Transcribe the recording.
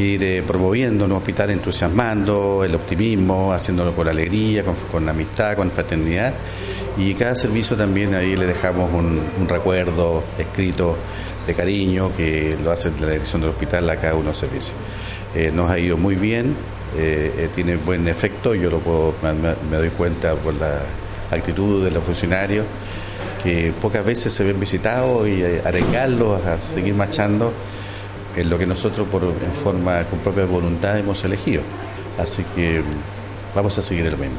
ir eh, promoviendo un hospital, entusiasmando el optimismo, haciéndolo con alegría, con, amistad, con fraternidad. Y cada servicio también ahí le dejamos un, recuerdo escrito de cariño que lo hace la dirección del hospital a cada uno de los servicios. Eh, nos ha ido muy bien, eh, tiene buen efecto, yo lo puedo, me, doy cuenta por la actitud de los funcionarios que pocas veces se ven visitados y arengarlos a seguir marchando es lo que nosotros por, en forma con propia voluntad hemos elegido. Así que vamos a seguir el mismo.